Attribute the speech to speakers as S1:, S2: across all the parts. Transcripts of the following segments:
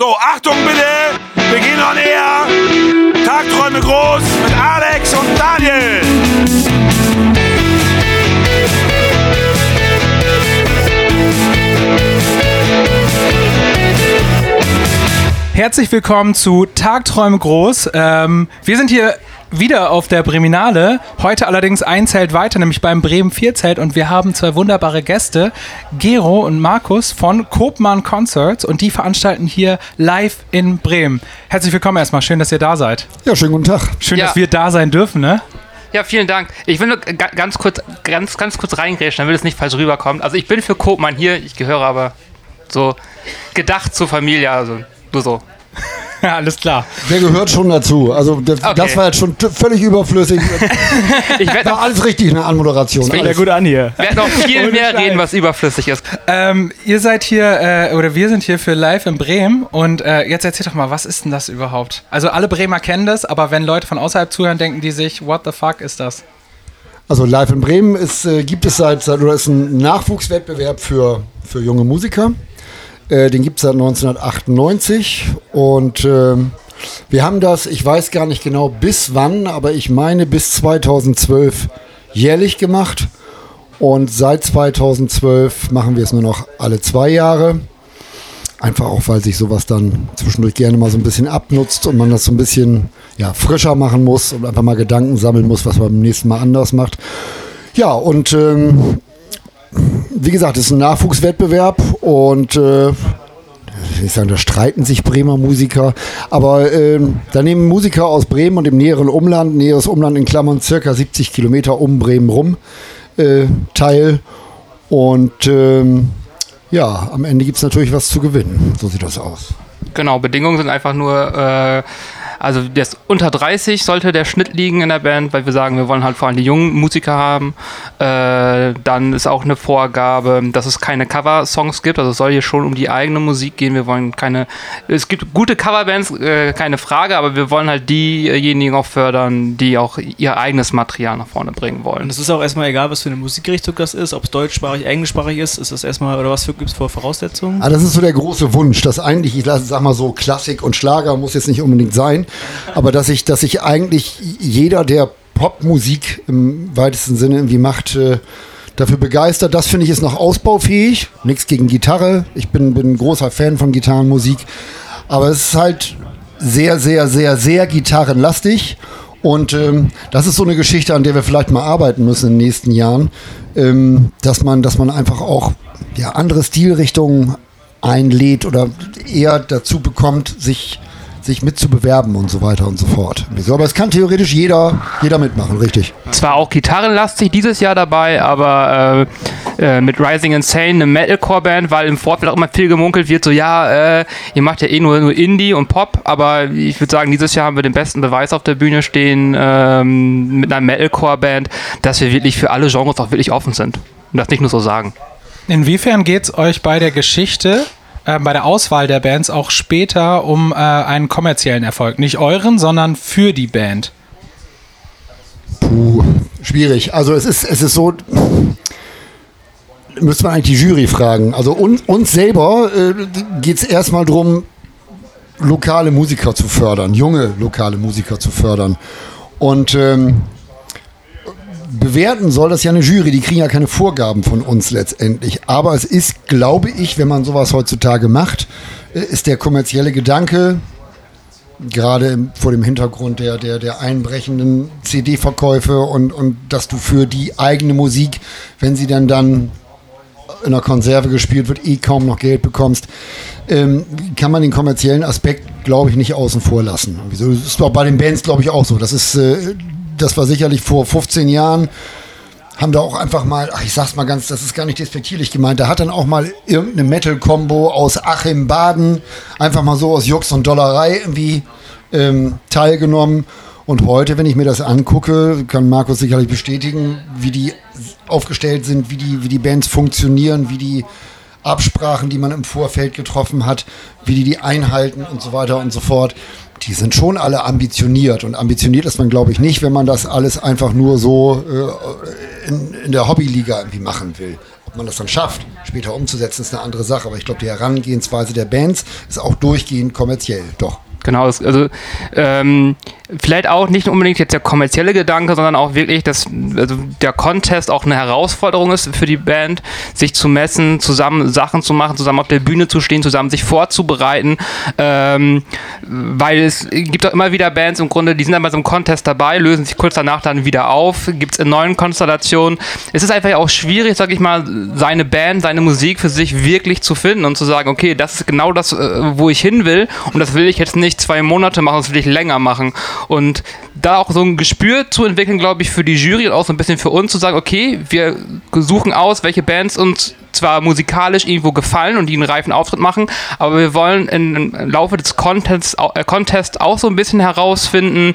S1: So, Achtung bitte, wir gehen on air. Tagträume groß mit Alex und Daniel.
S2: Herzlich willkommen zu Tagträume groß. Ähm, wir sind hier wieder auf der Breminale. Heute allerdings ein Zelt weiter, nämlich beim Bremen 4 Zelt. Und wir haben zwei wunderbare Gäste, Gero und Markus von Kopmann Concerts. Und die veranstalten hier live in Bremen. Herzlich willkommen erstmal. Schön, dass ihr da seid.
S3: Ja, schönen guten Tag.
S2: Schön,
S4: Ja.
S2: dass wir da sein dürfen, ne?
S4: Ja, vielen Dank. Ich will nur ga- ganz kurz, ganz, ganz kurz reingrätschen, damit es nicht falsch rüberkommt. Also ich bin für Kopmann hier, ich gehöre aber so gedacht zur Familie, also nur so.
S2: Ja, alles klar.
S3: Der gehört schon dazu. Also das,
S4: Okay.
S3: das war jetzt schon völlig überflüssig.
S4: Ich werde
S3: War
S4: noch,
S3: alles richtig in der Anmoderation.
S4: Deswegen-
S2: Ja,
S3: Alles.
S2: gut an hier.
S4: werd noch viel mehr reden, was überflüssig ist.
S2: Ähm, ihr seid hier, äh, oder wir sind hier für live in Bremen. Und äh, jetzt erzählt doch mal, was ist denn das überhaupt? Also alle Bremer kennen das, aber wenn Leute von außerhalb zuhören, denken die sich, what the fuck ist das?
S3: Also Live in Bremen ist, äh, gibt es seit, seit oder ist ein Nachwuchswettbewerb für, für junge Musiker. Äh, den gibt es seit 1998 und ähm, wir haben das, ich weiß gar nicht genau bis wann, aber ich meine bis 2012 jährlich gemacht. Und seit 2012 machen wir es nur noch alle zwei Jahre. Einfach auch, weil sich sowas dann zwischendurch gerne mal so ein bisschen abnutzt und man das so ein bisschen ja, frischer machen muss und einfach mal Gedanken sammeln muss, was man beim nächsten Mal anders macht. Ja, und ähm, wie gesagt, es ist ein Nachwuchswettbewerb und äh, ich sagen, da streiten sich Bremer Musiker, aber ähm, da nehmen Musiker aus Bremen und im näheren Umland, näheres Umland in Klammern circa 70 Kilometer um Bremen rum äh, teil und ähm, ja, am Ende gibt es natürlich was zu gewinnen. So sieht das aus.
S4: Genau, Bedingungen sind einfach nur, äh, also das unter 30 sollte der Schnitt liegen in der Band, weil wir sagen, wir wollen halt vor allem die jungen Musiker haben. Äh, dann ist auch eine Vorgabe, dass es keine Cover-Songs gibt, also es soll hier schon um die eigene Musik gehen. Wir wollen keine, es gibt gute Coverbands, äh, keine Frage, aber wir wollen halt diejenigen auch fördern, die auch ihr eigenes Material nach vorne bringen
S5: Und
S4: wollen.
S5: es ist auch erstmal egal, was für eine Musikrichtung das ist, ob es deutschsprachig, englischsprachig ist, ist das erstmal, oder was gibt es für Voraussetzungen?
S3: Ah, das ist so der große Wunsch, dass eigentlich, ich lasse- sag mal so, Klassik und Schlager muss jetzt nicht unbedingt sein, aber dass ich, dass ich eigentlich jeder, der Popmusik im weitesten Sinne irgendwie macht, äh, dafür begeistert. Das finde ich ist noch ausbaufähig. Nichts gegen Gitarre. Ich bin, ein großer Fan von Gitarrenmusik. Aber es ist halt sehr, sehr, sehr, sehr gitarrenlastig. Und ähm, das ist so eine Geschichte, an der wir vielleicht mal arbeiten müssen in den nächsten Jahren, ähm, dass man, dass man einfach auch ja, andere Stilrichtungen einlädt oder eher dazu bekommt, sich, sich mitzubewerben und so weiter und so fort. Aber es kann theoretisch jeder, jeder mitmachen, richtig.
S4: Zwar auch gitarrenlastig dieses Jahr dabei, aber äh, äh, mit Rising Insane, eine Metalcore-Band, weil im Vorfeld auch immer viel gemunkelt wird, so ja, äh, ihr macht ja eh nur, nur Indie und Pop, aber ich würde sagen, dieses Jahr haben wir den besten Beweis auf der Bühne stehen ähm, mit einer Metalcore-Band, dass wir wirklich für alle Genres auch wirklich offen sind. Und das nicht nur so sagen.
S2: Inwiefern geht es euch bei der Geschichte, äh, bei der Auswahl der Bands auch später um äh, einen kommerziellen Erfolg? Nicht euren, sondern für die Band.
S3: Puh, schwierig. Also es ist, es ist so, müsste man eigentlich die Jury fragen. Also uns, uns selber äh, geht es erstmal darum, lokale Musiker zu fördern, junge lokale Musiker zu fördern. Und ähm, bewerten soll das ja eine Jury, die kriegen ja keine Vorgaben von uns letztendlich. Aber es ist, glaube ich, wenn man sowas heutzutage macht, äh, ist der kommerzielle Gedanke, gerade vor dem Hintergrund der, der, der einbrechenden CD-Verkäufe und, und dass du für die eigene Musik, wenn sie dann dann in der Konserve gespielt wird, eh kaum noch Geld bekommst, ähm, kann man den kommerziellen Aspekt, glaube ich, nicht außen vor lassen. Das ist bei den Bands, glaube ich, auch so. Das ist, äh, das war sicherlich vor 15 Jahren, haben da auch einfach mal, ach, ich sag's mal ganz, das ist gar nicht despektierlich gemeint, da hat dann auch mal irgendeine Metal-Kombo aus Achim Baden einfach mal so aus Jux und Dollerei irgendwie ähm, teilgenommen. Und heute, wenn ich mir das angucke, kann Markus sicherlich bestätigen, wie die aufgestellt sind, wie die, wie die Bands funktionieren, wie die Absprachen, die man im Vorfeld getroffen hat, wie die die einhalten und so weiter und so fort. Die sind schon alle ambitioniert. Und ambitioniert ist man, glaube ich, nicht, wenn man das alles einfach nur so äh, in, in der Hobbyliga irgendwie machen will. Ob man das dann schafft, später umzusetzen, ist eine andere Sache. Aber ich glaube, die Herangehensweise der Bands ist auch durchgehend kommerziell. Doch.
S4: Genau, also ähm, vielleicht auch nicht unbedingt jetzt der kommerzielle Gedanke, sondern auch wirklich, dass also der Contest auch eine Herausforderung ist für die Band, sich zu messen, zusammen Sachen zu machen, zusammen auf der Bühne zu stehen, zusammen sich vorzubereiten, ähm, weil es gibt auch immer wieder Bands im Grunde, die sind dann bei so einem Contest dabei, lösen sich kurz danach dann wieder auf, gibt es in neuen Konstellationen. Es ist einfach auch schwierig, sag ich mal, seine Band, seine Musik für sich wirklich zu finden und zu sagen, okay, das ist genau das, äh, wo ich hin will und das will ich jetzt nicht zwei Monate machen, das will ich länger machen. Und da auch so ein Gespür zu entwickeln, glaube ich, für die Jury und auch so ein bisschen für uns zu sagen, okay, wir suchen aus, welche Bands uns zwar musikalisch irgendwo gefallen und die einen reifen Auftritt machen, aber wir wollen im Laufe des Contests, äh, Contests auch so ein bisschen herausfinden,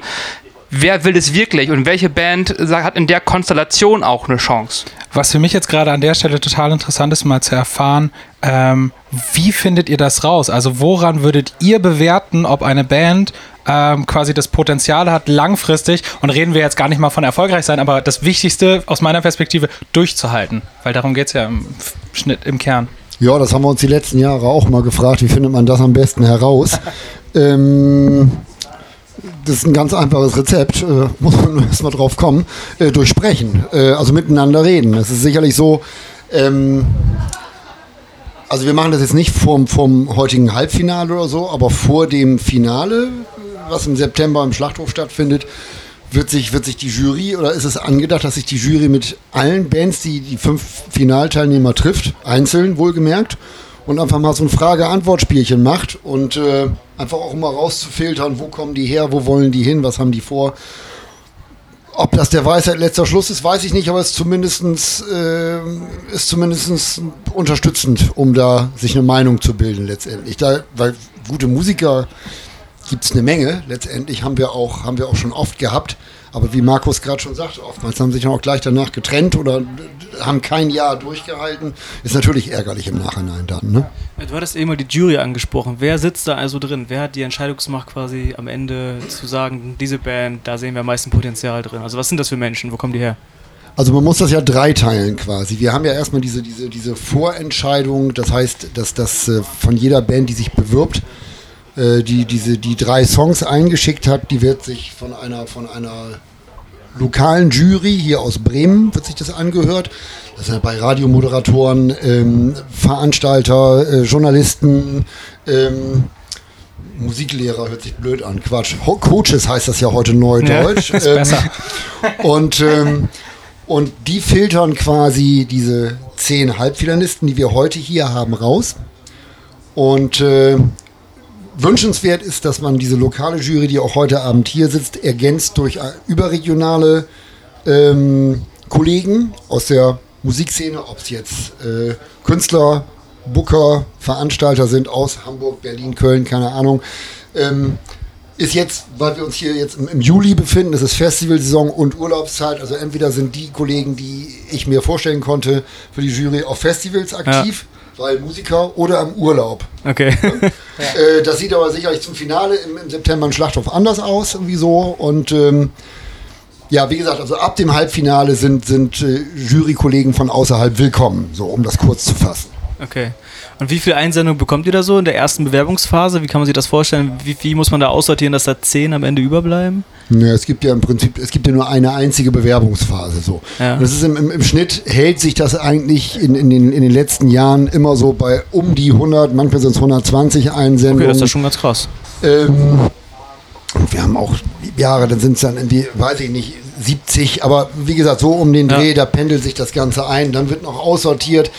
S4: wer will es wirklich und welche Band hat in der Konstellation auch eine Chance.
S2: Was für mich jetzt gerade an der Stelle total interessant ist, mal zu erfahren, ähm, wie findet ihr das raus? Also woran würdet ihr bewerten, ob eine Band ähm, quasi das Potenzial hat, langfristig, und reden wir jetzt gar nicht mal von erfolgreich sein, aber das Wichtigste aus meiner Perspektive, durchzuhalten. Weil darum geht es ja im Schnitt, im Kern.
S3: Ja, das haben wir uns die letzten Jahre auch mal gefragt. Wie findet man das am besten heraus? ähm, das ist ein ganz einfaches Rezept, äh, muss man erstmal drauf kommen, äh, durch Sprechen, äh, also miteinander reden. Es ist sicherlich so, ähm, also wir machen das jetzt nicht vom, vom heutigen Halbfinale oder so, aber vor dem Finale, was im September im Schlachthof stattfindet, wird sich, wird sich die Jury oder ist es angedacht, dass sich die Jury mit allen Bands, die die fünf Finalteilnehmer trifft, einzeln wohlgemerkt, und einfach mal so ein Frage-Antwort-Spielchen macht und äh, einfach auch mal rauszufiltern, wo kommen die her, wo wollen die hin, was haben die vor. Ob das der Weisheit letzter Schluss ist, weiß ich nicht, aber es ist äh, ist zumindestens unterstützend, um da sich eine Meinung zu bilden letztendlich. Da, weil gute Musiker gibt es eine Menge. Letztendlich haben wir auch, haben wir auch schon oft gehabt. Aber wie Markus gerade schon sagt, oftmals haben sich dann auch gleich danach getrennt oder haben kein Jahr durchgehalten. Ist natürlich ärgerlich im Nachhinein dann. Ne?
S5: Du hattest eben mal die Jury angesprochen. Wer sitzt da also drin? Wer hat die Entscheidungsmacht quasi am Ende zu sagen, diese Band, da sehen wir am meisten Potenzial drin? Also was sind das für Menschen? Wo kommen die her?
S3: Also man muss das ja dreiteilen quasi. Wir haben ja erstmal diese, diese, diese Vorentscheidung, das heißt, dass das äh, von jeder Band, die sich bewirbt, die diese die drei Songs eingeschickt hat, die wird sich von einer von einer lokalen Jury hier aus Bremen wird sich das angehört. Das sind bei Radiomoderatoren, ähm, Veranstalter, äh, Journalisten, ähm, Musiklehrer hört sich blöd an. Quatsch. Ho Coaches heißt das ja heute neudeutsch.
S2: ist
S3: Ähm,
S2: besser.
S3: und, ähm, und die filtern quasi diese zehn Halbfinalisten, die wir heute hier haben, raus. Und äh, wünschenswert ist, dass man diese lokale Jury, die auch heute Abend hier sitzt, ergänzt durch äh, überregionale ähm, Kollegen aus der Musikszene, ob es jetzt äh, Künstler, Booker, Veranstalter sind aus Hamburg, Berlin, Köln, keine Ahnung. Ähm, ist jetzt, weil wir uns hier jetzt im, Juli befinden, es ist Festivalsaison und Urlaubszeit, also entweder sind die Kollegen, die ich mir vorstellen konnte, für die Jury auf Festivals aktiv, weil Musiker oder im Urlaub.
S5: Okay.
S3: Äh, das sieht aber sicherlich zum Finale im, im September in Schlachthof anders aus, irgendwie so. Und ähm, ja, wie gesagt, also ab dem Halbfinale sind, sind äh, Jurykollegen von außerhalb willkommen, so um das kurz zu fassen.
S5: Okay. Und wie viel Einsendungen bekommt ihr da so in der ersten Bewerbungsphase? Wie kann man sich das vorstellen? Wie, wie muss man da aussortieren, dass da zehn am Ende überbleiben?
S3: Ja, es gibt ja im Prinzip, es gibt ja nur eine einzige Bewerbungsphase. So.
S5: Ja.
S3: Das ist im, im, im Schnitt hält sich das eigentlich in, in, den, in den letzten Jahren immer so bei um die 100, manchmal sind es 120
S5: Okay,
S3: Einsendungen.
S5: das ist ja schon ganz krass.
S3: Ähm, und wir haben auch Jahre, dann sind es dann irgendwie, weiß ich nicht, 70, aber wie gesagt, so um den
S5: Ja.
S3: Dreh, da pendelt sich das Ganze ein. Dann wird noch aussortiert,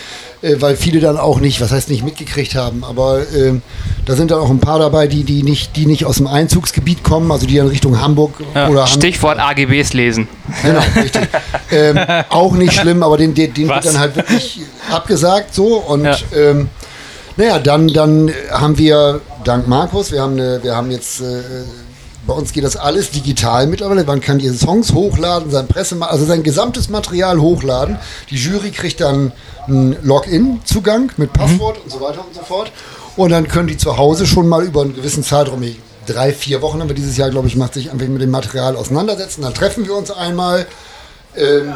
S3: äh, weil viele dann auch nicht, was heißt nicht mitgekriegt haben, aber ähm, da sind dann auch ein paar dabei, die, die, nicht, die nicht aus dem Einzugsgebiet kommen, also die dann Richtung Hamburg
S5: Ja.
S3: oder Ham-
S4: Stichwort AGBs lesen.
S3: Genau, richtig. ähm, auch nicht schlimm, aber den, den, den wird dann halt wirklich abgesagt so. Und
S5: Ja.
S3: ähm, naja, dann, dann haben wir, dank Markus, wir haben, eine, wir haben jetzt, äh, bei uns geht das alles digital mittlerweile. Man kann die Songs hochladen, sein Presse, also sein gesamtes Material hochladen. Die Jury kriegt dann einen Login-Zugang mit Passwort und so weiter und so fort. Und dann können die zu Hause schon mal über einen gewissen Zeitraum, drei, vier Wochen haben wir dieses Jahr, glaube ich, macht sich einfach mit dem Material auseinandersetzen. Dann treffen wir uns einmal. Ähm,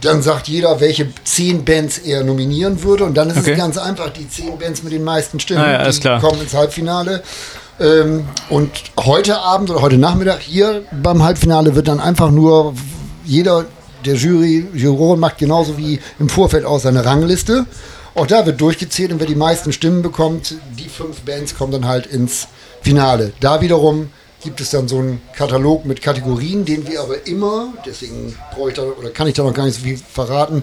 S3: Dann sagt jeder, welche zehn Bands er nominieren würde. Und dann ist
S5: Okay.
S3: es ganz einfach, die zehn Bands mit den meisten Stimmen,
S5: Ah ja,
S3: kommen ins Halbfinale. Ähm, und heute Abend oder heute Nachmittag hier beim Halbfinale wird dann einfach nur jeder der Jury, Juroren macht genauso wie im Vorfeld auch seine Rangliste. Auch da wird durchgezählt und wer die meisten Stimmen bekommt, die fünf Bands kommen dann halt ins Finale. Da wiederum gibt es dann so einen Katalog mit Kategorien, den wir aber immer, deswegen brauche ich da oder kann ich da noch gar nicht so viel verraten,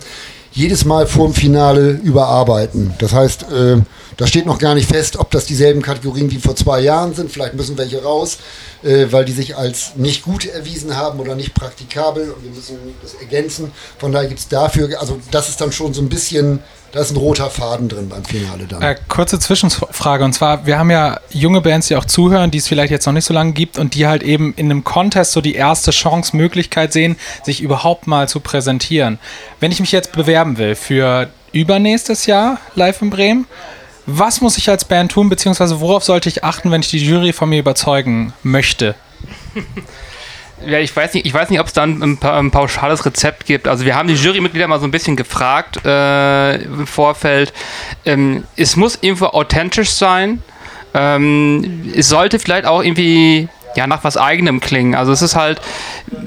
S3: jedes Mal vorm Finale überarbeiten. Das heißt, äh, da steht noch gar nicht fest, ob das dieselben Kategorien wie vor zwei Jahren sind. Vielleicht müssen welche raus, äh, weil die sich als nicht gut erwiesen haben oder nicht praktikabel und wir müssen das ergänzen. Von daher gibt es dafür, also das ist dann schon so ein bisschen, da ist ein roter Faden drin beim Finale dann.
S2: Äh, kurze Zwischenfrage und zwar, wir haben ja junge Bands, die auch zuhören, die es vielleicht jetzt noch nicht so lange gibt und die halt eben in einem Contest so die erste Chance, Möglichkeit sehen, sich überhaupt mal zu präsentieren. Wenn ich mich jetzt bewerben will für übernächstes Jahr live in Bremen, was muss ich als Band tun, beziehungsweise worauf sollte ich achten, wenn ich die Jury von mir überzeugen möchte?
S4: Ja, ich weiß nicht, ich weiß nicht, ob es dann ein, ein pauschales Rezept gibt. Also wir haben die Jurymitglieder mal so ein bisschen gefragt äh, im Vorfeld. Ähm, es muss irgendwo authentisch sein. Ähm, es sollte vielleicht auch irgendwie ja, nach was eigenem klingen. Also es ist halt,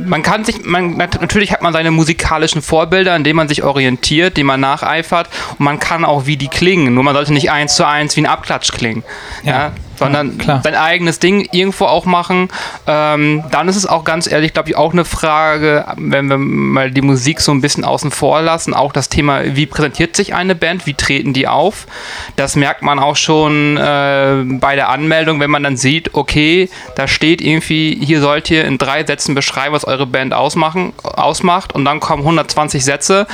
S4: man kann sich, man, nat- natürlich hat man seine musikalischen Vorbilder, an denen man sich orientiert, denen man nacheifert und man kann auch wie die klingen. Nur man sollte nicht eins zu eins wie ein Abklatsch klingen.
S2: Ja.
S4: Ja, sondern
S2: Ja,
S4: sein eigenes Ding irgendwo auch machen. Ähm, dann ist es auch ganz ehrlich, glaube ich, auch eine Frage, wenn wir mal die Musik so ein bisschen außen vor lassen, auch das Thema, wie präsentiert sich eine Band, wie treten die auf. Das merkt man auch schon äh, bei der Anmeldung, wenn man dann sieht, okay, da steht irgendwie, hier sollt ihr in drei Sätzen beschreiben, was eure Band ausmachen, ausmacht und dann kommen 120 Sätze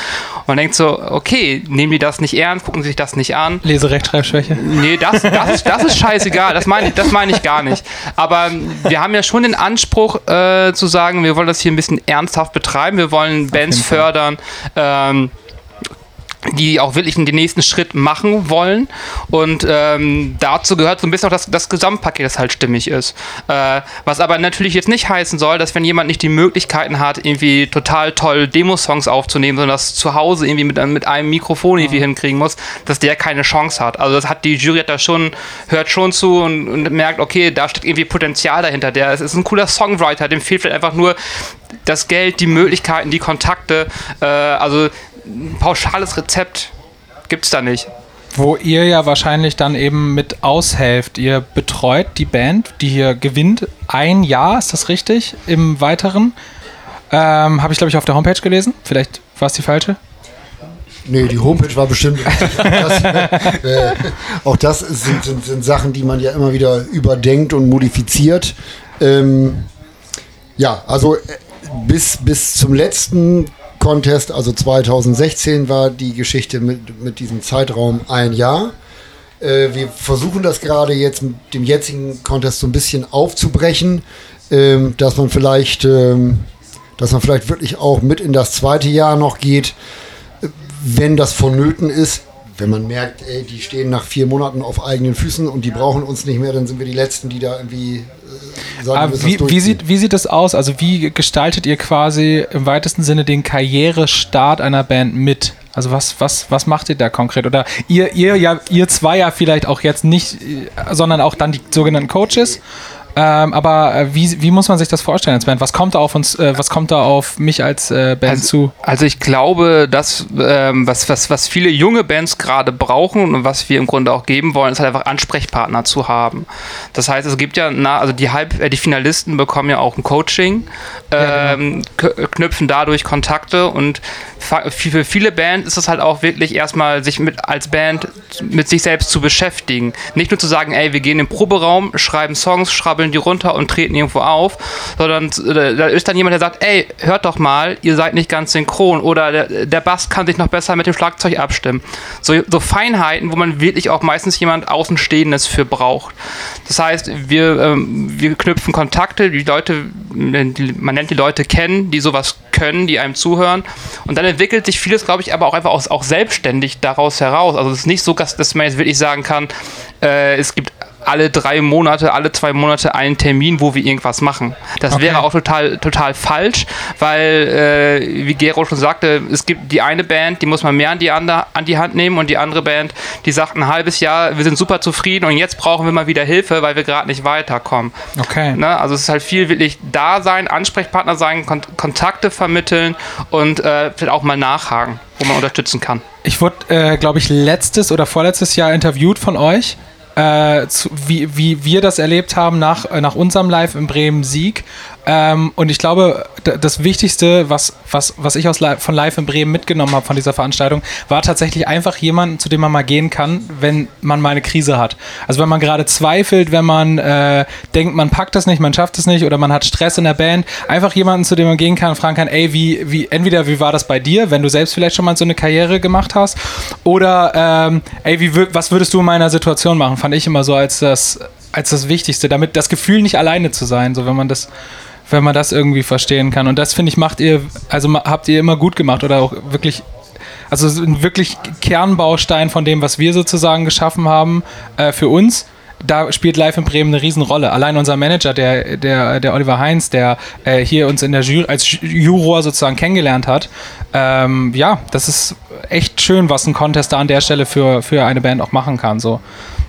S4: und man denkt so, okay, nehmen die das nicht ernst, gucken sich das nicht an.
S2: Leserechtschreibschwäche?
S4: Nee, das, das, ist, das ist scheißegal. Das meine ich, das meine ich gar nicht. Aber wir haben ja schon den Anspruch äh, zu sagen, wir wollen das hier ein bisschen ernsthaft betreiben. Wir wollen Bands fördern. Ähm, die auch wirklich den nächsten Schritt machen wollen. Und ähm, dazu gehört so ein bisschen auch das, das Gesamtpaket, das halt stimmig ist. Äh, was aber natürlich jetzt nicht heißen soll, dass wenn jemand nicht die Möglichkeiten hat, irgendwie total toll Demo-Songs aufzunehmen, sondern das zu Hause irgendwie mit, mit einem Mikrofon irgendwie hinkriegen muss, dass der keine Chance hat. Also das hat die Jury hat da schon, hört schon zu und, und merkt, okay, da steckt irgendwie Potenzial dahinter. Der es ist ein cooler Songwriter, dem fehlt vielleicht einfach nur das Geld, die Möglichkeiten, die Kontakte. Äh, also ein pauschales Rezept gibt es da nicht.
S2: Wo ihr ja wahrscheinlich dann eben mit aushelft. Ihr betreut die Band, die hier gewinnt, ein Jahr, ist das richtig? Im Weiteren. Ähm, Habe ich, glaube ich, auf der Homepage gelesen. Vielleicht war es die falsche.
S3: Nee, die Homepage war bestimmt. das, äh, auch das sind, sind, sind Sachen, die man ja immer wieder überdenkt und modifiziert. Ähm, ja, also äh, bis, bis zum letzten Contest, also 2016, war die Geschichte mit, mit diesem Zeitraum ein Jahr. Äh, wir versuchen das gerade jetzt mit dem jetzigen Contest so ein bisschen aufzubrechen, ähm, dass man vielleicht, ähm, dass man vielleicht wirklich auch mit in das zweite Jahr noch geht wenn das vonnöten ist, wenn man merkt, ey, die stehen nach vier Monaten auf eigenen Füßen und die brauchen uns nicht mehr, dann sind wir die Letzten, die da irgendwie äh, sagen,
S2: Aber wie, wie, sieht, wie sieht das aus? Also wie gestaltet ihr quasi im weitesten Sinne den Karrierestart einer Band mit? Also was, was, was macht ihr da konkret? Oder ihr, ihr ja, ihr zwei ja vielleicht auch jetzt nicht, äh, sondern auch dann die sogenannten Coaches. Ähm, aber äh, wie, wie muss man sich das vorstellen als Band? Was kommt da auf uns, äh, was kommt da auf mich als äh, Band
S4: Also,
S2: zu?
S4: also ich glaube, dass ähm, was, was, was viele junge Bands gerade brauchen und was wir im Grunde auch geben wollen, ist halt einfach Ansprechpartner zu haben. Das heißt, es gibt ja, na, also die Halb, äh, die Finalisten bekommen ja auch ein Coaching, ähm, k- knüpfen dadurch Kontakte und für viele Bands ist es halt auch wirklich erstmal sich mit als Band mit sich selbst zu beschäftigen. Nicht nur zu sagen, ey, wir gehen in den Proberaum, schreiben Songs, schrabbeln die runter und treten irgendwo auf, sondern äh, da ist dann jemand, der sagt, ey, hört doch mal, ihr seid nicht ganz synchron oder der, der Bass kann sich noch besser mit dem Schlagzeug abstimmen. So, so Feinheiten, wo man wirklich auch meistens jemand Außenstehendes für braucht. Das heißt, wir, ähm, wir knüpfen Kontakte, die Leute, die, man nennt die Leute kennen, die sowas können, die einem zuhören. Und dann entwickelt sich vieles, glaube ich, aber auch einfach auch, auch selbstständig daraus heraus. Also es ist nicht so, dass, dass man jetzt wirklich sagen kann, äh, es gibt alle drei Monate, alle zwei Monate einen Termin, wo wir irgendwas machen. Das
S2: Okay.
S4: wäre auch total, total falsch, weil, äh, wie Gero schon sagte, es gibt die eine Band, die muss man mehr an die, ander, an die Hand nehmen und die andere Band, die sagt ein halbes Jahr, wir sind super zufrieden und jetzt brauchen wir mal wieder Hilfe, weil wir gerade nicht weiterkommen.
S2: Okay.
S4: Ne? Also es ist halt viel wirklich da sein, Ansprechpartner sein, Kon Kontakte vermitteln und äh, vielleicht auch mal nachhaken, wo man unterstützen kann.
S2: Ich wurde, äh, glaube ich, letztes oder vorletztes Jahr interviewt von euch, äh, zu, wie, wie wir das erlebt haben nach, äh, nach unserem Live in Bremen Sieg. Ähm, und ich glaube, das Wichtigste, was, was, was ich aus von Live in Bremen mitgenommen habe von dieser Veranstaltung, war tatsächlich einfach jemanden, zu dem man mal gehen kann, wenn man mal eine Krise hat. Also wenn man gerade zweifelt, wenn man äh, denkt, man packt das nicht, man schafft es nicht oder man hat Stress in der Band, einfach jemanden, zu dem man gehen kann und fragen kann, ey, wie, wie, entweder wie war das bei dir, wenn du selbst vielleicht schon mal so eine Karriere gemacht hast, oder ähm, ey, wie, was würdest du in meiner Situation machen? Fand ich immer so als das, als das Wichtigste, damit das Gefühl nicht alleine zu sein, so wenn man das wenn man das irgendwie verstehen kann. Und das finde ich macht ihr, also habt ihr immer gut gemacht oder auch wirklich, also so ein wirklich Kernbaustein von dem, was wir sozusagen geschaffen haben äh, für uns. Da spielt Live in Bremen eine Riesenrolle. Allein unser Manager, der, der, der Oliver Heinz, der äh, hier uns in der Jury, als Ju- Juror sozusagen kennengelernt hat. Ähm, ja, das ist echt schön, was ein Contest da an der Stelle für, für eine Band auch machen kann. So.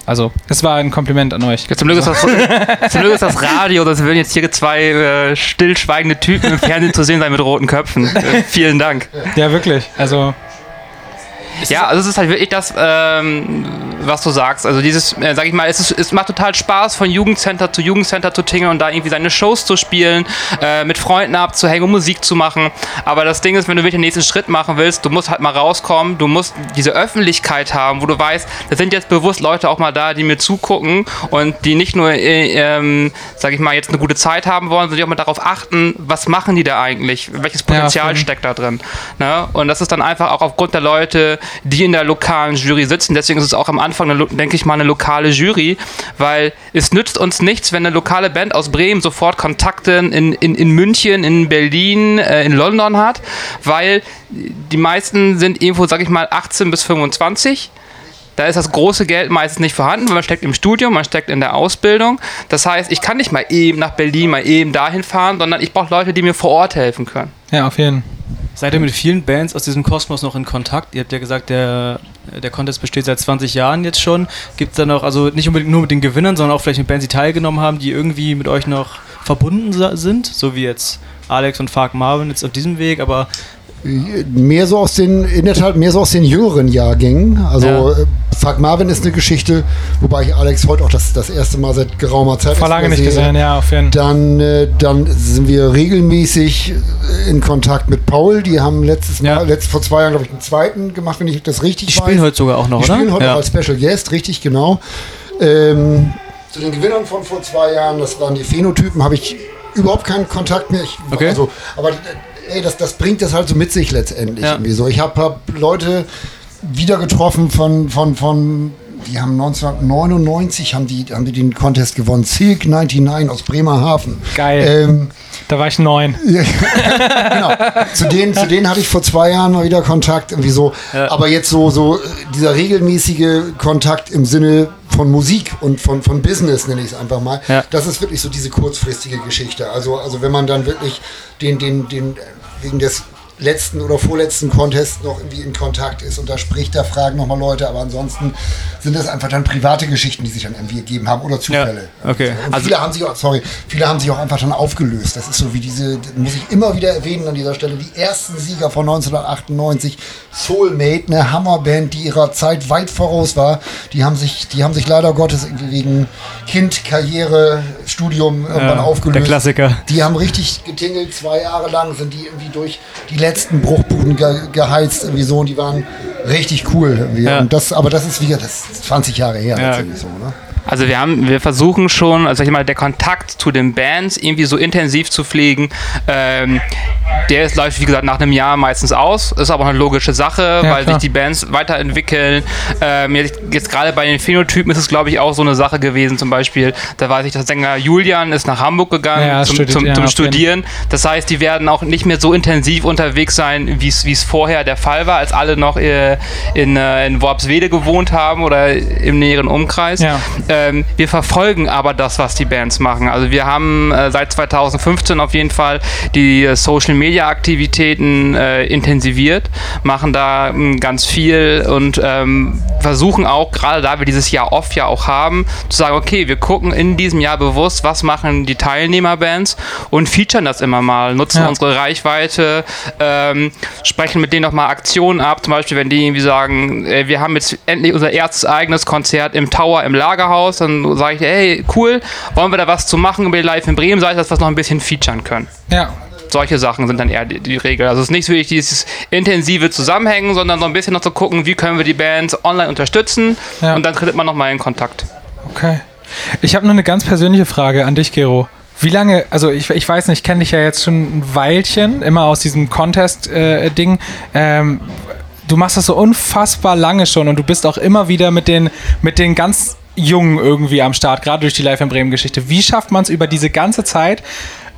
S2: Also, es war ein Kompliment an euch.
S4: Ja, zum, Glück ist das, zum Glück ist das Radio, das würden jetzt hier zwei äh, stillschweigende Typen im Fernsehen zu sehen sein mit roten Köpfen. Äh, vielen Dank.
S2: Ja, wirklich. Also,
S4: Ja, also es ist halt wirklich das, ähm, was du sagst. Also dieses, äh, sag ich mal, es, ist, es macht total Spaß, von Jugendcenter zu Jugendcenter zu tingeln und da irgendwie seine Shows zu spielen, äh, mit Freunden abzuhängen und Musik zu machen. Aber das Ding ist, wenn du wirklich den nächsten Schritt machen willst, du musst halt mal rauskommen, du musst diese Öffentlichkeit haben, wo du weißt, da sind jetzt bewusst Leute auch mal da, die mir zugucken und die nicht nur, äh, ähm, sag ich mal, jetzt eine gute Zeit haben wollen, sondern die auch mal darauf achten, was machen die da eigentlich, welches Potenzial
S2: voll.
S4: steckt da drin. Ne? Und das ist dann einfach auch aufgrund der Leute, die in der lokalen Jury sitzen. Deswegen ist es auch am Anfang, denke ich mal, eine lokale Jury, weil es nützt uns nichts, wenn eine lokale Band aus Bremen sofort Kontakte in, in, in München, in Berlin, äh, in London hat, weil die meisten sind irgendwo, sag ich mal, 18 bis 25. Da ist das große Geld meistens nicht vorhanden, weil man steckt im Studium, man steckt in der Ausbildung. Das heißt, ich kann nicht mal eben nach Berlin, mal eben dahin fahren, sondern ich brauche Leute, die mir vor Ort helfen können.
S2: ja, auf jeden Fall.
S5: Seid ihr mit vielen Bands aus diesem Kosmos noch in Kontakt? Ihr habt ja gesagt, der, der Contest besteht seit 20 Jahren jetzt schon. Gibt es da noch, also nicht unbedingt nur mit den Gewinnern, sondern auch vielleicht mit Bands, die teilgenommen haben, die irgendwie mit euch noch verbunden sind? So wie jetzt Alex und Fark Marvin jetzt auf diesem Weg, aber
S3: Mehr so aus den, in der Tat, mehr so aus den jüngeren Jahrgängen. Also
S5: Ja.
S3: äh, Fuck Marvin ist eine Geschichte, wobei ich Alex heute auch das, das erste Mal seit geraumer Zeit
S2: Vor lange nicht
S3: sehe.
S2: gesehen, ja, auf jeden Fall.
S3: Dann, äh, dann sind wir regelmäßig äh, in Kontakt mit Paul. Die haben letztes Mal,
S2: Ja.
S3: letzt, vor zwei Jahren, glaube ich, einen zweiten gemacht, wenn ich das richtig
S5: die
S3: weiß.
S5: spielen heute sogar auch noch,
S3: Die
S5: oder?
S3: spielen heute
S5: ja.
S3: als Special Guest, richtig, genau. Ähm, zu den Gewinnern von vor zwei Jahren, das waren die Phänotypen, habe ich überhaupt keinen Kontakt mehr. Ich,
S5: Okay.
S3: Also, aber ey, das, das bringt das halt so mit sich letztendlich.
S5: Ja.
S3: Irgendwie so. Ich habe hab Leute wieder getroffen von, von, von die haben 1999 haben die, haben die den Contest gewonnen. Silk 99 aus Bremerhaven.
S2: Geil.
S3: Ähm,
S2: Da war ich neun.
S3: genau. Zu denen, zu denen hatte ich vor zwei Jahren mal wieder Kontakt, irgendwie so. Aber jetzt so, so äh, dieser regelmäßige Kontakt im Sinne von Musik und von, von Business, nenne ich es einfach mal.
S5: Ja.
S3: Das ist wirklich so diese kurzfristige Geschichte. Also, also wenn man dann wirklich den, den, den, wegen des letzten oder vorletzten Contest noch irgendwie in Kontakt ist und da spricht, da fragen nochmal Leute, aber ansonsten sind das einfach dann private Geschichten, die sich dann irgendwie gegeben haben oder Zufälle.
S5: okay.
S3: Und
S4: Also-
S3: viele haben sich auch, sorry, viele haben sich auch einfach dann aufgelöst. Das ist so wie diese, muss ich immer wieder erwähnen an dieser Stelle, die ersten Sieger von 1998, Soulmate, eine Hammerband, die ihrer Zeit weit voraus war. Die haben sich, die haben sich leider Gottes irgendwie wegen Kind, Karriere, Studium irgendwann
S5: Ja,
S3: aufgelöst.
S5: der Klassiker.
S3: Die haben richtig getingelt, zwei Jahre lang sind die irgendwie durch die letzten Bruchbuden ge geheizt, irgendwie so, und die waren richtig cool. Irgendwie.
S5: Ja.
S3: Und das, aber das ist wieder, das ist 20 Jahre her,
S5: Ja.
S3: so, ne?
S4: Also wir haben, wir versuchen schon, also ich mal, der Kontakt zu den Bands irgendwie so intensiv zu pflegen. Ähm, der ist, läuft, wie gesagt, nach einem Jahr meistens aus. Ist aber auch eine logische Sache, weil
S2: klar.
S4: sich die Bands weiterentwickeln. Ähm, jetzt jetzt gerade bei den Phänotypen ist es, glaube ich, auch so eine Sache gewesen. Zum Beispiel, da weiß ich, der Sänger Julian ist nach Hamburg gegangen
S2: Ja,
S4: zum,
S2: studiert-
S4: zum,
S2: ja,
S4: zum
S2: jeden-
S4: Studieren. Das heißt, die werden auch nicht mehr so intensiv unterwegs sein, wie es vorher der Fall war, als alle noch äh, in, äh, in Worpswede gewohnt haben oder im näheren Umkreis.
S2: Ja.
S4: Ähm, wir verfolgen aber das, was die Bands machen. Also wir haben äh, seit 2015 auf jeden Fall die äh, Social-Media-Aktivitäten äh, intensiviert, machen da ähm, ganz viel und ähm, versuchen auch, gerade da wir dieses Jahr off ja auch haben, zu sagen, okay, wir gucken in diesem Jahr bewusst, was machen die Teilnehmerbands und featuren das immer mal, nutzen
S2: Ja.
S4: unsere Reichweite, ähm, sprechen mit denen nochmal Aktionen ab, zum Beispiel, wenn die irgendwie sagen, äh, wir haben jetzt endlich unser erstes eigenes Konzert im Tower im Lagerhaus, dann sage ich, hey, cool, wollen wir da was zu machen über die Live in Bremen, sage ich, dass wir das noch ein bisschen featuren können.
S2: Ja.
S4: Solche Sachen sind dann eher die, die Regel. Also es ist nicht wirklich dieses intensive Zusammenhängen, sondern so ein bisschen noch zu gucken, wie können wir die Bands online unterstützen
S2: Ja.
S4: und dann tritt man nochmal in Kontakt.
S2: Okay. Ich habe nur eine ganz persönliche Frage an dich, Gero. Wie lange, also ich, ich weiß nicht, ich kenne dich ja jetzt schon ein Weilchen, immer aus diesem Contest-Ding. ähm, du machst das so unfassbar lange schon und du bist auch immer wieder mit den, mit den ganz Jungen irgendwie am Start, gerade durch die Live in Bremen-Geschichte. Wie schafft man es über diese ganze Zeit,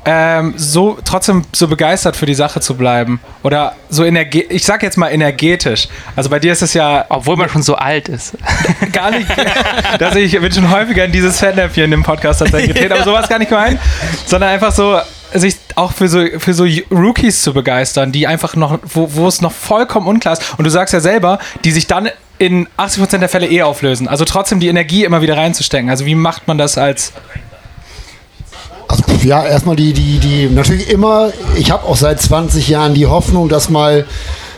S2: ähm, so trotzdem so begeistert für die Sache zu bleiben? Oder so energe ich sag jetzt mal energetisch. Also bei dir ist es ja
S4: Obwohl man schon so alt ist.
S2: gar nicht. dass ich bin schon häufiger in dieses Fettnäpfchen im Podcast tatsächlich getreten, aber sowas gar nicht gemeint, sondern einfach so sich auch für so, für so Rookies zu begeistern, die einfach noch, wo, wo es noch vollkommen unklar ist. Und du sagst ja selber, die sich dann in 80% der Fälle eh auflösen. Also trotzdem die Energie immer wieder reinzustecken. Also wie macht man das als
S3: Also, ja, erstmal die, die, die, natürlich immer, ich habe auch seit 20 Jahren die Hoffnung, dass mal,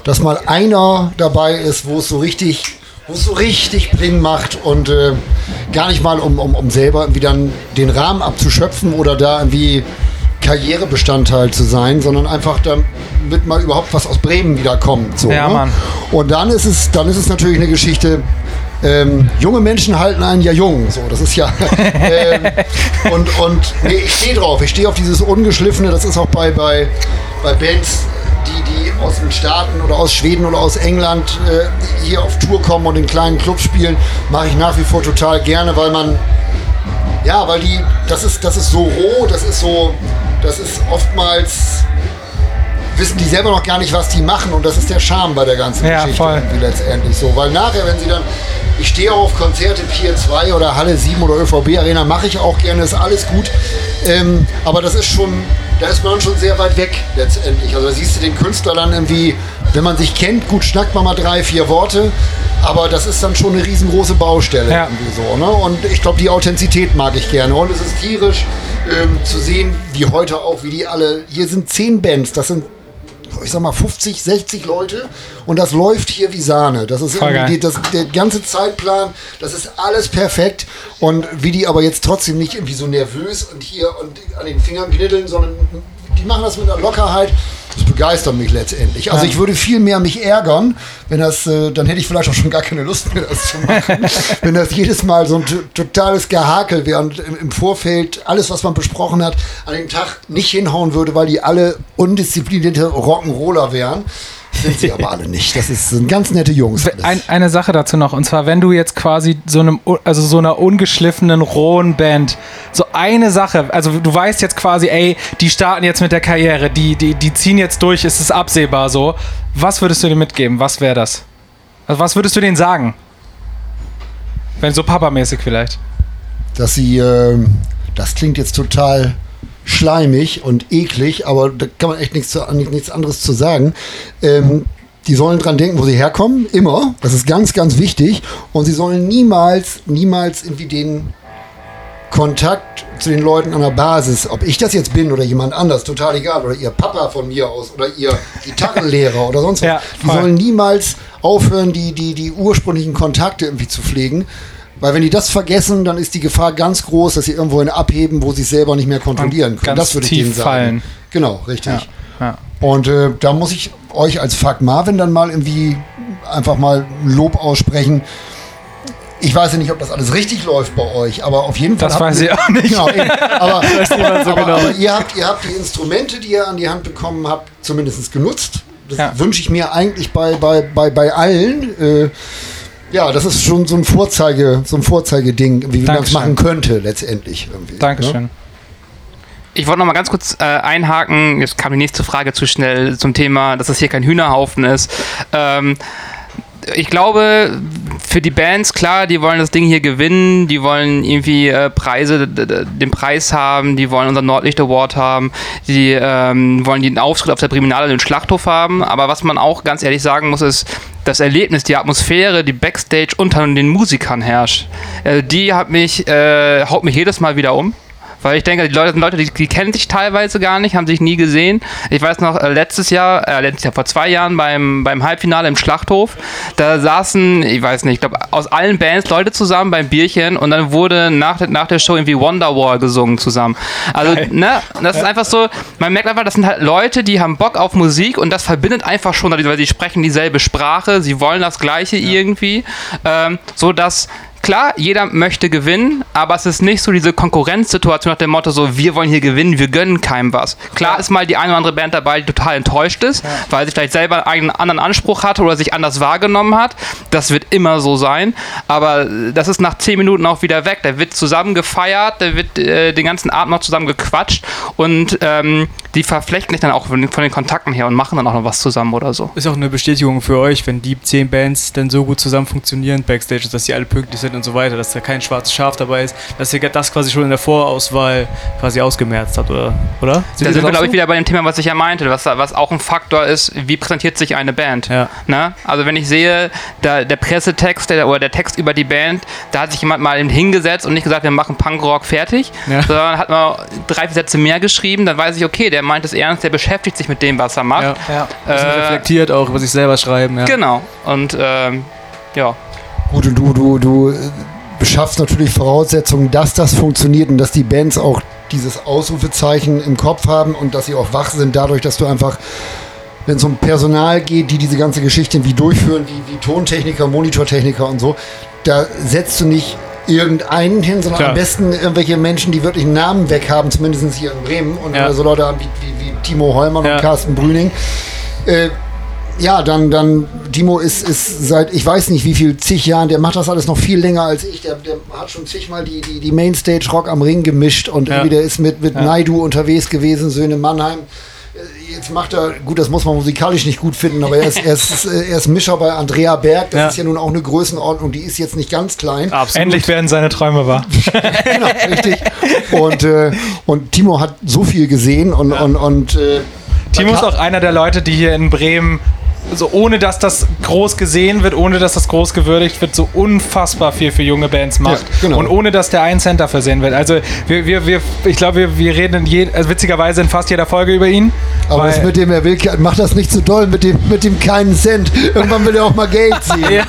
S3: dass mal einer dabei ist, wo es so richtig, wo es so richtig Bling macht und äh, gar nicht mal, um, um, um selber irgendwie dann den Rahmen abzuschöpfen oder da irgendwie Karrierebestandteil zu sein, sondern einfach damit mal überhaupt was aus Bremen wieder kommt. So,
S2: Ja,
S3: ne?
S2: Mann.
S3: Und dann ist es, dann ist es natürlich eine Geschichte. Ähm, junge Menschen halten einen ja jung, so das ist ja ähm, und und nee, ich stehe drauf, ich stehe auf dieses ungeschliffene, das ist auch bei bei bei Bands, die die aus den Staaten oder aus Schweden oder aus England äh, hier auf Tour kommen und in kleinen Clubs spielen, mache ich nach wie vor total gerne, weil man ja, weil die das ist das ist so roh, das ist so das ist oftmals wissen die selber noch gar nicht, was die machen und das ist der Charme bei der ganzen
S2: Ja,
S3: Geschichte
S2: voll.
S3: irgendwie letztendlich so. Weil nachher, wenn sie dann, ich stehe auch auf Konzerte Pier 2 oder Halle 7 oder ÖVB Arena, mache ich auch gerne, ist alles gut. Ähm, aber das ist schon, da ist man schon sehr weit weg letztendlich. Also da siehst du den Künstler dann irgendwie, wenn man sich kennt, gut schnackt man mal drei, vier Worte, aber das ist dann schon eine riesengroße Baustelle
S2: Ja.
S3: irgendwie so. Ne? Und ich glaube, die Authentizität mag ich gerne. Und es ist tierisch ähm, zu sehen, wie heute auch, wie die alle, hier sind zehn Bands, das sind ich sag mal 50, 60 Leute und das läuft hier wie Sahne. Das ist die, das, der ganze Zeitplan, das ist alles perfekt und wie die aber jetzt trotzdem nicht irgendwie so nervös und hier und an den Fingern knitteln, sondern die machen das mit einer Lockerheit. Das begeistert mich letztendlich. Also ich würde viel mehr mich ärgern, wenn das, äh, dann hätte ich vielleicht auch schon gar keine Lust mehr, das zu machen. wenn das jedes Mal so ein to- totales Gehakel wäre und im, im Vorfeld alles, was man besprochen hat, an dem Tag nicht hinhauen würde, weil die alle undisziplinierte Rock'n'Roller wären. Sind sie aber alle nicht. Das ist, sind ganz nette Jungs.
S2: Ein, eine Sache dazu noch, und zwar, wenn du jetzt quasi so einem, also so einer ungeschliffenen, rohen Band, so eine Sache, also du weißt jetzt quasi, ey, die starten jetzt mit der Karriere, die, die, die ziehen jetzt durch, ist es absehbar so. Was würdest du denen mitgeben? Was wäre das? Also was würdest du denen sagen? Wenn so papamäßig vielleicht.
S3: dass sie, ähm, das klingt jetzt total schleimig und eklig, aber da kann man echt nichts, nichts anderes zu sagen. Ähm, die sollen dran denken, wo sie herkommen, immer. Das ist ganz, ganz wichtig. Und sie sollen niemals, niemals irgendwie den Kontakt zu den Leuten an der Basis, ob ich das jetzt bin oder jemand anders, total egal, oder ihr Papa von mir aus oder ihr Gitarrenlehrer oder sonst was,
S2: Ja,
S3: die sollen niemals aufhören, die, die, die ursprünglichen Kontakte irgendwie zu pflegen. Weil wenn die das vergessen, dann ist die Gefahr ganz groß, dass sie irgendwohin abheben, wo sie es selber nicht mehr kontrollieren können.
S2: ganz
S3: das würde ich
S2: tief
S3: denen sagen.
S2: fallen.
S3: Genau, richtig.
S2: Ja.
S3: Und äh, da muss ich euch als Fuck Marvin dann mal irgendwie einfach mal Lob aussprechen. Ich weiß ja nicht, ob das alles richtig läuft bei euch, aber auf jeden Fall.
S2: Das weiß
S3: ihr-
S2: ich auch nicht.
S3: Genau, aber,
S5: so
S3: aber,
S5: genau.
S3: aber ihr, habt, ihr habt die Instrumente, die ihr an die Hand bekommen habt, zumindest genutzt. Das
S2: Ja.
S3: wünsche ich mir eigentlich bei, bei, bei, bei allen. Äh, ja, das ist schon so ein Vorzeige, so ein Vorzeigeding, wie man es machen könnte letztendlich. Irgendwie,
S2: Dankeschön.
S3: Ne?
S4: Ich wollte noch mal ganz kurz äh, einhaken. Jetzt kam die nächste Frage zu schnell zum Thema, dass das hier kein Hühnerhaufen ist. Ähm, ich glaube, für die Bands, klar, die wollen das Ding hier gewinnen, die wollen irgendwie äh, Preise, den Preis haben, die wollen unseren Nordlicht Award haben, die ähm, wollen den Auftritt auf der Priminale, den Schlachthof haben. Aber was man auch ganz ehrlich sagen muss, ist, das Erlebnis, die Atmosphäre, die Backstage unter den Musikern herrscht. Äh, die hat mich, äh, haut mich jedes Mal wieder um. Weil ich denke, die Leute sind Leute, die, die kennen sich teilweise gar nicht, haben sich nie gesehen. Ich weiß noch, äh, letztes Jahr, äh, letztes Jahr vor zwei Jahren beim, beim Halbfinale im Schlachthof, da saßen, ich weiß nicht, ich glaube, aus allen Bands Leute zusammen beim Bierchen und dann wurde nach, der- nach der Show irgendwie Wonderwall gesungen zusammen. Also, ne, das ist einfach so, man merkt einfach, das sind halt Leute, die haben Bock auf Musik und das verbindet einfach schon, weil sie sprechen dieselbe Sprache, sie wollen das Gleiche irgendwie, ähm, so dass Klar, jeder möchte gewinnen, aber es ist nicht so diese Konkurrenzsituation nach dem Motto, so wir wollen hier gewinnen, wir gönnen keinem was. Klar ist mal die eine oder andere Band dabei, die total enttäuscht ist, weil sie vielleicht selber einen anderen Anspruch hatte oder sich anders wahrgenommen hat. Das wird immer so sein, aber das ist nach zehn Minuten auch wieder weg. Da wird zusammen gefeiert, da wird äh, den ganzen Abend noch zusammen gequatscht und ähm, die verflechten sich dann auch von den, von den Kontakten her und machen dann auch noch was zusammen oder so.
S5: Ist auch eine Bestätigung für euch, wenn die zehn Bands dann so gut zusammen funktionieren, Backstage, dass sie alle pünktlich sind und so weiter, dass da kein schwarzes Schaf dabei ist, dass ihr das quasi schon in der Vorauswahl quasi ausgemerzt habt, oder? oder?
S4: Da
S5: ihr
S4: sind wir, glaube ich, wieder bei dem Thema, was ich ja meinte, was, was auch ein Faktor ist, wie präsentiert sich eine Band.
S5: Ja.
S4: Ne? Also wenn ich sehe, da, der Pressetext der, oder der Text über die Band, da hat sich jemand mal hingesetzt und nicht gesagt, wir machen Punkrock fertig,
S5: Ja.
S4: sondern hat mal drei, Sätze mehr geschrieben, dann weiß ich, okay, der meint es ernst, der beschäftigt sich mit dem, was er macht.
S5: Ja.
S2: Ja.
S4: Äh,
S5: reflektiert auch über sich selber schreiben, ja.
S4: Genau. Und ähm, ja.
S3: Gut, und du, du, du äh, beschaffst natürlich Voraussetzungen, dass das funktioniert und dass die Bands auch dieses Ausrufezeichen im Kopf haben und dass sie auch wach sind, dadurch, dass du einfach, wenn es um Personal geht, die diese ganze Geschichte irgendwie durchführen, wie, wie Tontechniker, Monitortechniker und so, da setzt du nicht irgendeinen hin, sondern
S5: Klar.
S3: am besten irgendwelche Menschen, die wirklich einen Namen weg haben, zumindest hier in Bremen und
S5: Ja.
S3: äh, so Leute haben wie, wie, wie Timo Heumann
S5: Ja.
S3: und Carsten Brüning. Äh, ja, dann, dann, Timo ist, ist seit, ich weiß nicht wie viel, zig Jahren, der macht das alles noch viel länger als ich. Der, der hat schon zigmal die, die, die Mainstage Rock am Ring gemischt und
S5: Ja.
S3: irgendwie der ist mit, mit Naidu unterwegs gewesen, Söhne Mannheim. Jetzt macht er, gut, das muss man musikalisch nicht gut finden, aber er ist, er ist, er ist Mischer bei Andrea Berg. Das
S5: Ja.
S3: ist ja nun auch eine Größenordnung, die ist jetzt nicht ganz klein.
S5: Absolut.
S2: Endlich werden seine Träume wahr.
S3: genau, richtig. Und, äh, und Timo hat so viel gesehen und, und, und äh,
S2: Timo ist auch einer der Leute, die hier in Bremen, so ohne dass das groß gesehen wird, ohne dass das groß gewürdigt wird, so unfassbar viel für junge Bands macht.
S3: Ja, genau.
S2: Und ohne dass der einen Cent dafür sehen wird. Also wir, wir, wir ich glaube, wir, wir reden in je, also witzigerweise in fast jeder Folge über ihn.
S3: Aber das mit dem, er will, macht das nicht so doll mit dem, mit dem keinen Cent. Irgendwann will er auch mal Geld sehen.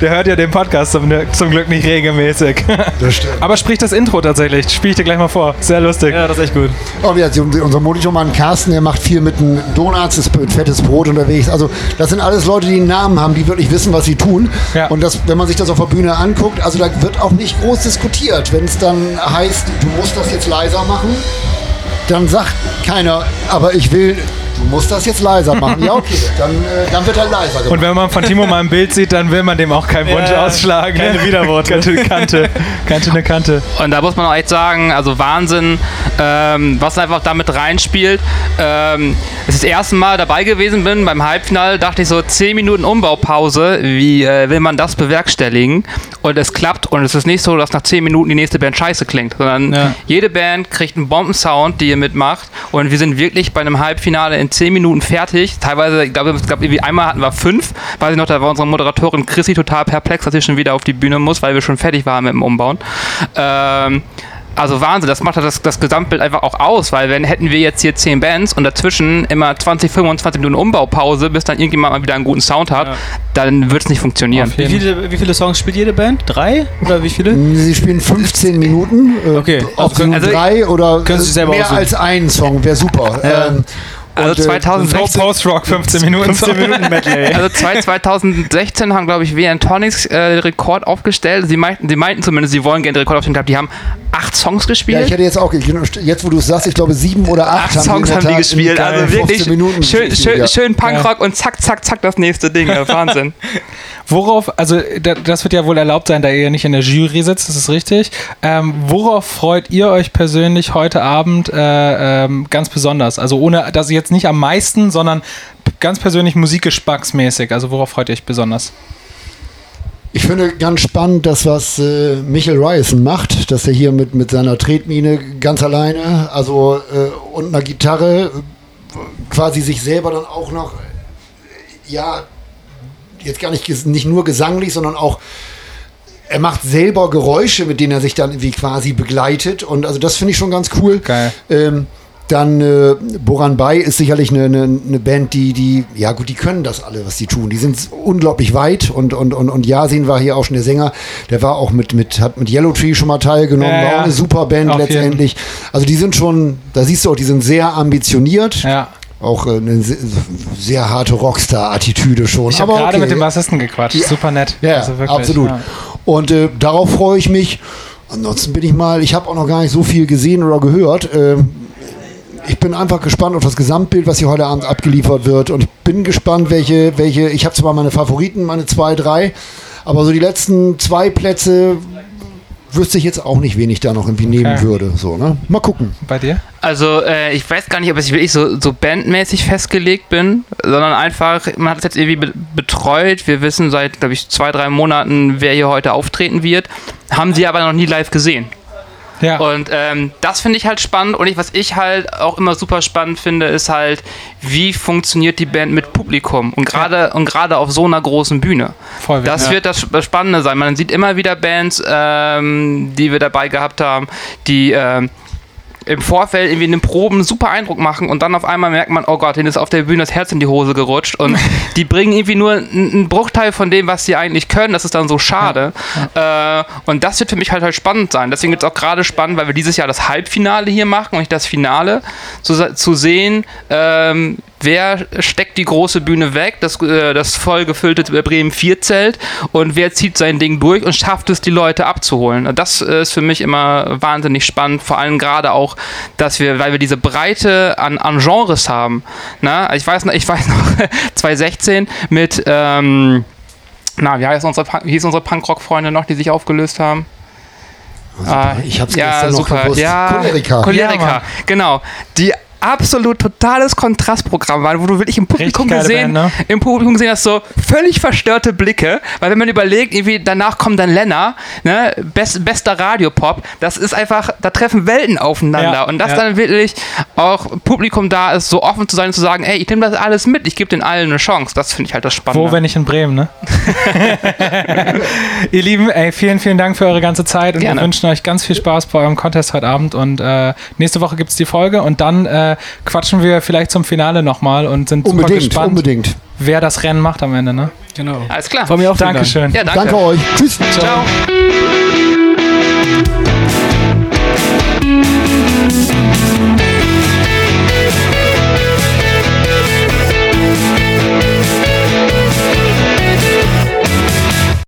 S2: Der hört ja den Podcast zum, zum Glück nicht regelmäßig.
S3: Das stimmt.
S2: Aber sprich das Intro tatsächlich. Spiel ich dir gleich mal vor. Sehr lustig.
S5: Ja, das ist echt gut.
S3: Oh, ja, unser Monitormann Carsten, der macht viel mit einem Donuts, ist mit fettes Brot unterwegs. Also das sind alles Leute, die einen Namen haben, die wirklich wissen, was sie tun.
S2: Ja.
S3: Und das, wenn man sich das auf der Bühne anguckt, also da wird auch nicht groß diskutiert. Wenn es dann heißt, du musst das jetzt leiser machen, dann sagt keiner, aber ich will, du musst das jetzt leiser machen. Ja, okay, dann, äh, dann wird er leiser gemacht.
S2: Und wenn man von Timo mal ein Bild sieht, dann will man dem auch keinen Wunsch
S5: Ja,
S2: ausschlagen.
S5: keine
S2: ne?
S5: Widerworte.
S2: Kante, Kante, Kante, eine Kante.
S4: Und da muss man auch echt sagen, also Wahnsinn, ähm, was einfach damit reinspielt. Ähm, als ich das erste Mal dabei gewesen bin beim Halbfinale, dachte ich so 10 Minuten Umbaupause, wie äh, will man das bewerkstelligen? Und es klappt und es ist nicht so, dass nach 10 Minuten die nächste Band scheiße klingt, sondern
S5: Ja.
S4: jede Band kriegt einen Bombensound, die ihr mitmacht und wir sind wirklich bei einem Halbfinale in 10 Minuten fertig. Teilweise, ich glaube, irgendwie einmal hatten wir fünf. Weiß ich noch, da war unsere Moderatorin Chrissy total perplex, dass sie schon wieder auf die Bühne muss, weil wir schon fertig waren mit dem Umbauen. Ähm, also Wahnsinn, das macht das, das Gesamtbild einfach auch aus, weil wenn hätten wir jetzt hier 10 Bands und dazwischen immer 20, 25 Minuten Umbaupause, bis dann irgendjemand mal wieder einen guten Sound hat,
S5: Ja.
S4: dann wird es nicht funktionieren.
S5: Wie viele, wie viele Songs spielt jede Band? Drei? Oder wie viele?
S3: Sie spielen 15 Minuten. Äh,
S5: Okay.
S3: Ob
S5: Also
S3: sie nun
S4: also-
S3: drei oder
S5: Können Sie sich selber
S3: mehr
S5: aussuchen.
S3: als einen Song wäre super.
S5: Ja.
S3: Ähm,
S4: Also
S3: und, äh,
S4: 2016
S2: Post-Rock, 15 Minuten.
S5: 15 Minuten Medley.
S4: Also zwei- 2016 haben, glaube ich, WN Tonics äh, den Rekord aufgestellt. Sie meinten, sie meinten zumindest, sie wollen gerne den Rekord aufstellen. Ich glaube, die haben acht Songs
S3: Ja,
S4: gespielt.
S3: ich hätte jetzt auch, jetzt wo du es sagst, ich glaube sieben oder acht,
S4: acht Songs
S3: in der
S4: haben die gespielt. Also wirklich
S3: 15 Minuten
S4: schön,
S3: gespielt,
S4: schön,
S3: ja.
S4: schön Punkrock und zack, zack, zack, das nächste Ding. Ja, Wahnsinn.
S2: Worauf, also da- das wird ja wohl erlaubt sein, da ihr ja nicht in der Jury sitzt, das ist richtig. Ähm, worauf freut ihr euch persönlich heute Abend äh, ähm, ganz besonders? Also ohne, dass jetzt nicht am meisten, sondern ganz persönlich musikgeschmacksmäßig. Also worauf freut ihr euch besonders?
S3: Ich finde ganz spannend, das, was äh, Michael Ryerson macht, dass er hier mit, mit seiner Tretmine ganz alleine, also äh, und einer Gitarre äh, quasi sich selber dann auch noch, äh, ja, jetzt gar nicht, nicht nur gesanglich, sondern auch er macht selber Geräusche, mit denen er sich dann irgendwie quasi begleitet. Und also das finde ich schon ganz cool.
S2: Geil.
S3: Ähm, dann äh, Boran Bay ist sicherlich eine, eine, eine Band, die, die, ja gut, die können das alle, was die tun. Die sind unglaublich weit und, und, und, und Yasin war hier auch schon der Sänger, der war auch mit, mit, hat mit Yellow Tree schon mal teilgenommen,
S2: Ja,
S3: war
S2: ja.
S3: auch eine super Band
S2: Auf jeden.
S3: letztendlich. Also die sind schon, da siehst du auch, die sind sehr ambitioniert.
S2: Ja.
S3: Auch äh, eine sehr, harte Rockstar-Attitüde schon.
S2: Ich habe
S3: Aber
S2: gerade
S3: okay.
S2: mit dem Bassisten gequatscht.
S3: Ja.
S2: Super nett.
S3: Ja,
S2: Also wirklich,
S3: absolut.
S2: ja.
S3: Und äh, darauf freue ich mich. Ansonsten bin ich mal, ich habe auch noch gar nicht so viel gesehen oder gehört. Ähm, ich bin einfach gespannt auf das Gesamtbild, was hier heute Abend abgeliefert wird. Und ich bin gespannt, welche, welche, ich habe zwar meine Favoriten, meine zwei, drei, aber so die letzten zwei Plätze wüsste ich jetzt auch nicht, wen ich da noch irgendwie nehmen
S2: Okay.
S3: würde. So, ne? Mal gucken.
S2: Bei dir?
S4: Also, äh, ich weiß gar nicht, ob ich wirklich so, so bandmäßig festgelegt bin, sondern einfach, man hat es jetzt irgendwie be betreut. Wir wissen seit, glaube ich, zwei, drei Monaten, wer hier heute auftreten wird. Haben sie aber noch nie live gesehen.
S2: Ja.
S4: Und ähm, das finde ich halt spannend. Und ich, was ich halt auch immer super spannend finde, ist halt, wie funktioniert die Band mit Publikum und gerade und gerade auf so einer großen Bühne.
S2: Voll
S4: Das
S2: ja.
S4: wird das das Spannende sein. Man sieht immer wieder Bands, ähm, die wir dabei gehabt haben, die ähm, im Vorfeld irgendwie in den Proben super Eindruck machen und dann auf einmal merkt man, oh Gott, denen ist auf der Bühne das Herz in die Hose gerutscht und die bringen irgendwie nur einen Bruchteil von dem, was sie eigentlich können. Das ist dann so schade. Äh, und das wird für mich halt halt spannend sein. Deswegen ist es auch gerade spannend, weil wir dieses Jahr das Halbfinale hier machen und nicht das Finale, zu, zu sehen, ähm, wer steckt die große Bühne weg, das, äh, das voll gefüllte Bremen 4 Zelt und wer zieht sein Ding durch und schafft es, die Leute abzuholen. Und das äh, ist für mich immer wahnsinnig spannend, vor allem gerade auch, dass wir, weil wir diese Breite an, an Genres haben. Na, ich weiß noch, ich weiß noch 2016 mit, ähm, na, wie heißt unsere, Punk- hieß unsere Punkrock-Freunde noch, die sich aufgelöst haben? Ah,
S3: ich habe es
S4: ja,
S3: gestern noch
S4: super.
S3: gewusst.
S4: Ja,
S3: Cholerica.
S4: Cholerica,
S2: Ja,
S4: genau. Die absolut totales Kontrastprogramm waren, wo du wirklich im Publikum gesehen,
S2: Band, ne?
S4: im Publikum gesehen hast, so völlig verstörte Blicke, weil wenn man überlegt, irgendwie danach kommt dann Lenner, ne, best, bester Radiopop, das ist einfach, da treffen Welten aufeinander
S2: Ja,
S4: und dass
S2: ja.
S4: dann wirklich auch Publikum da ist, so offen zu sein und zu sagen, ey, ich nehme das alles mit, ich gebe den allen eine Chance, das finde ich halt das Spannende.
S2: Wo, wenn nicht in Bremen, ne? Ihr Lieben, ey, vielen, vielen Dank für eure ganze Zeit und
S4: Gerne.
S2: wir wünschen euch ganz viel Spaß bei eurem Contest heute Abend und äh, nächste Woche gibt es die Folge und dann äh, quatschen wir vielleicht zum Finale nochmal und sind super
S3: Unbedingt,
S2: gespannt,
S3: unbedingt.
S2: wer das Rennen macht am Ende, ne?
S5: Genau.
S4: Alles klar.
S5: Von mir auch vielen Dank.
S2: Dankeschön.
S4: Ja, danke.
S3: Danke euch. Tschüss.
S4: Ciao.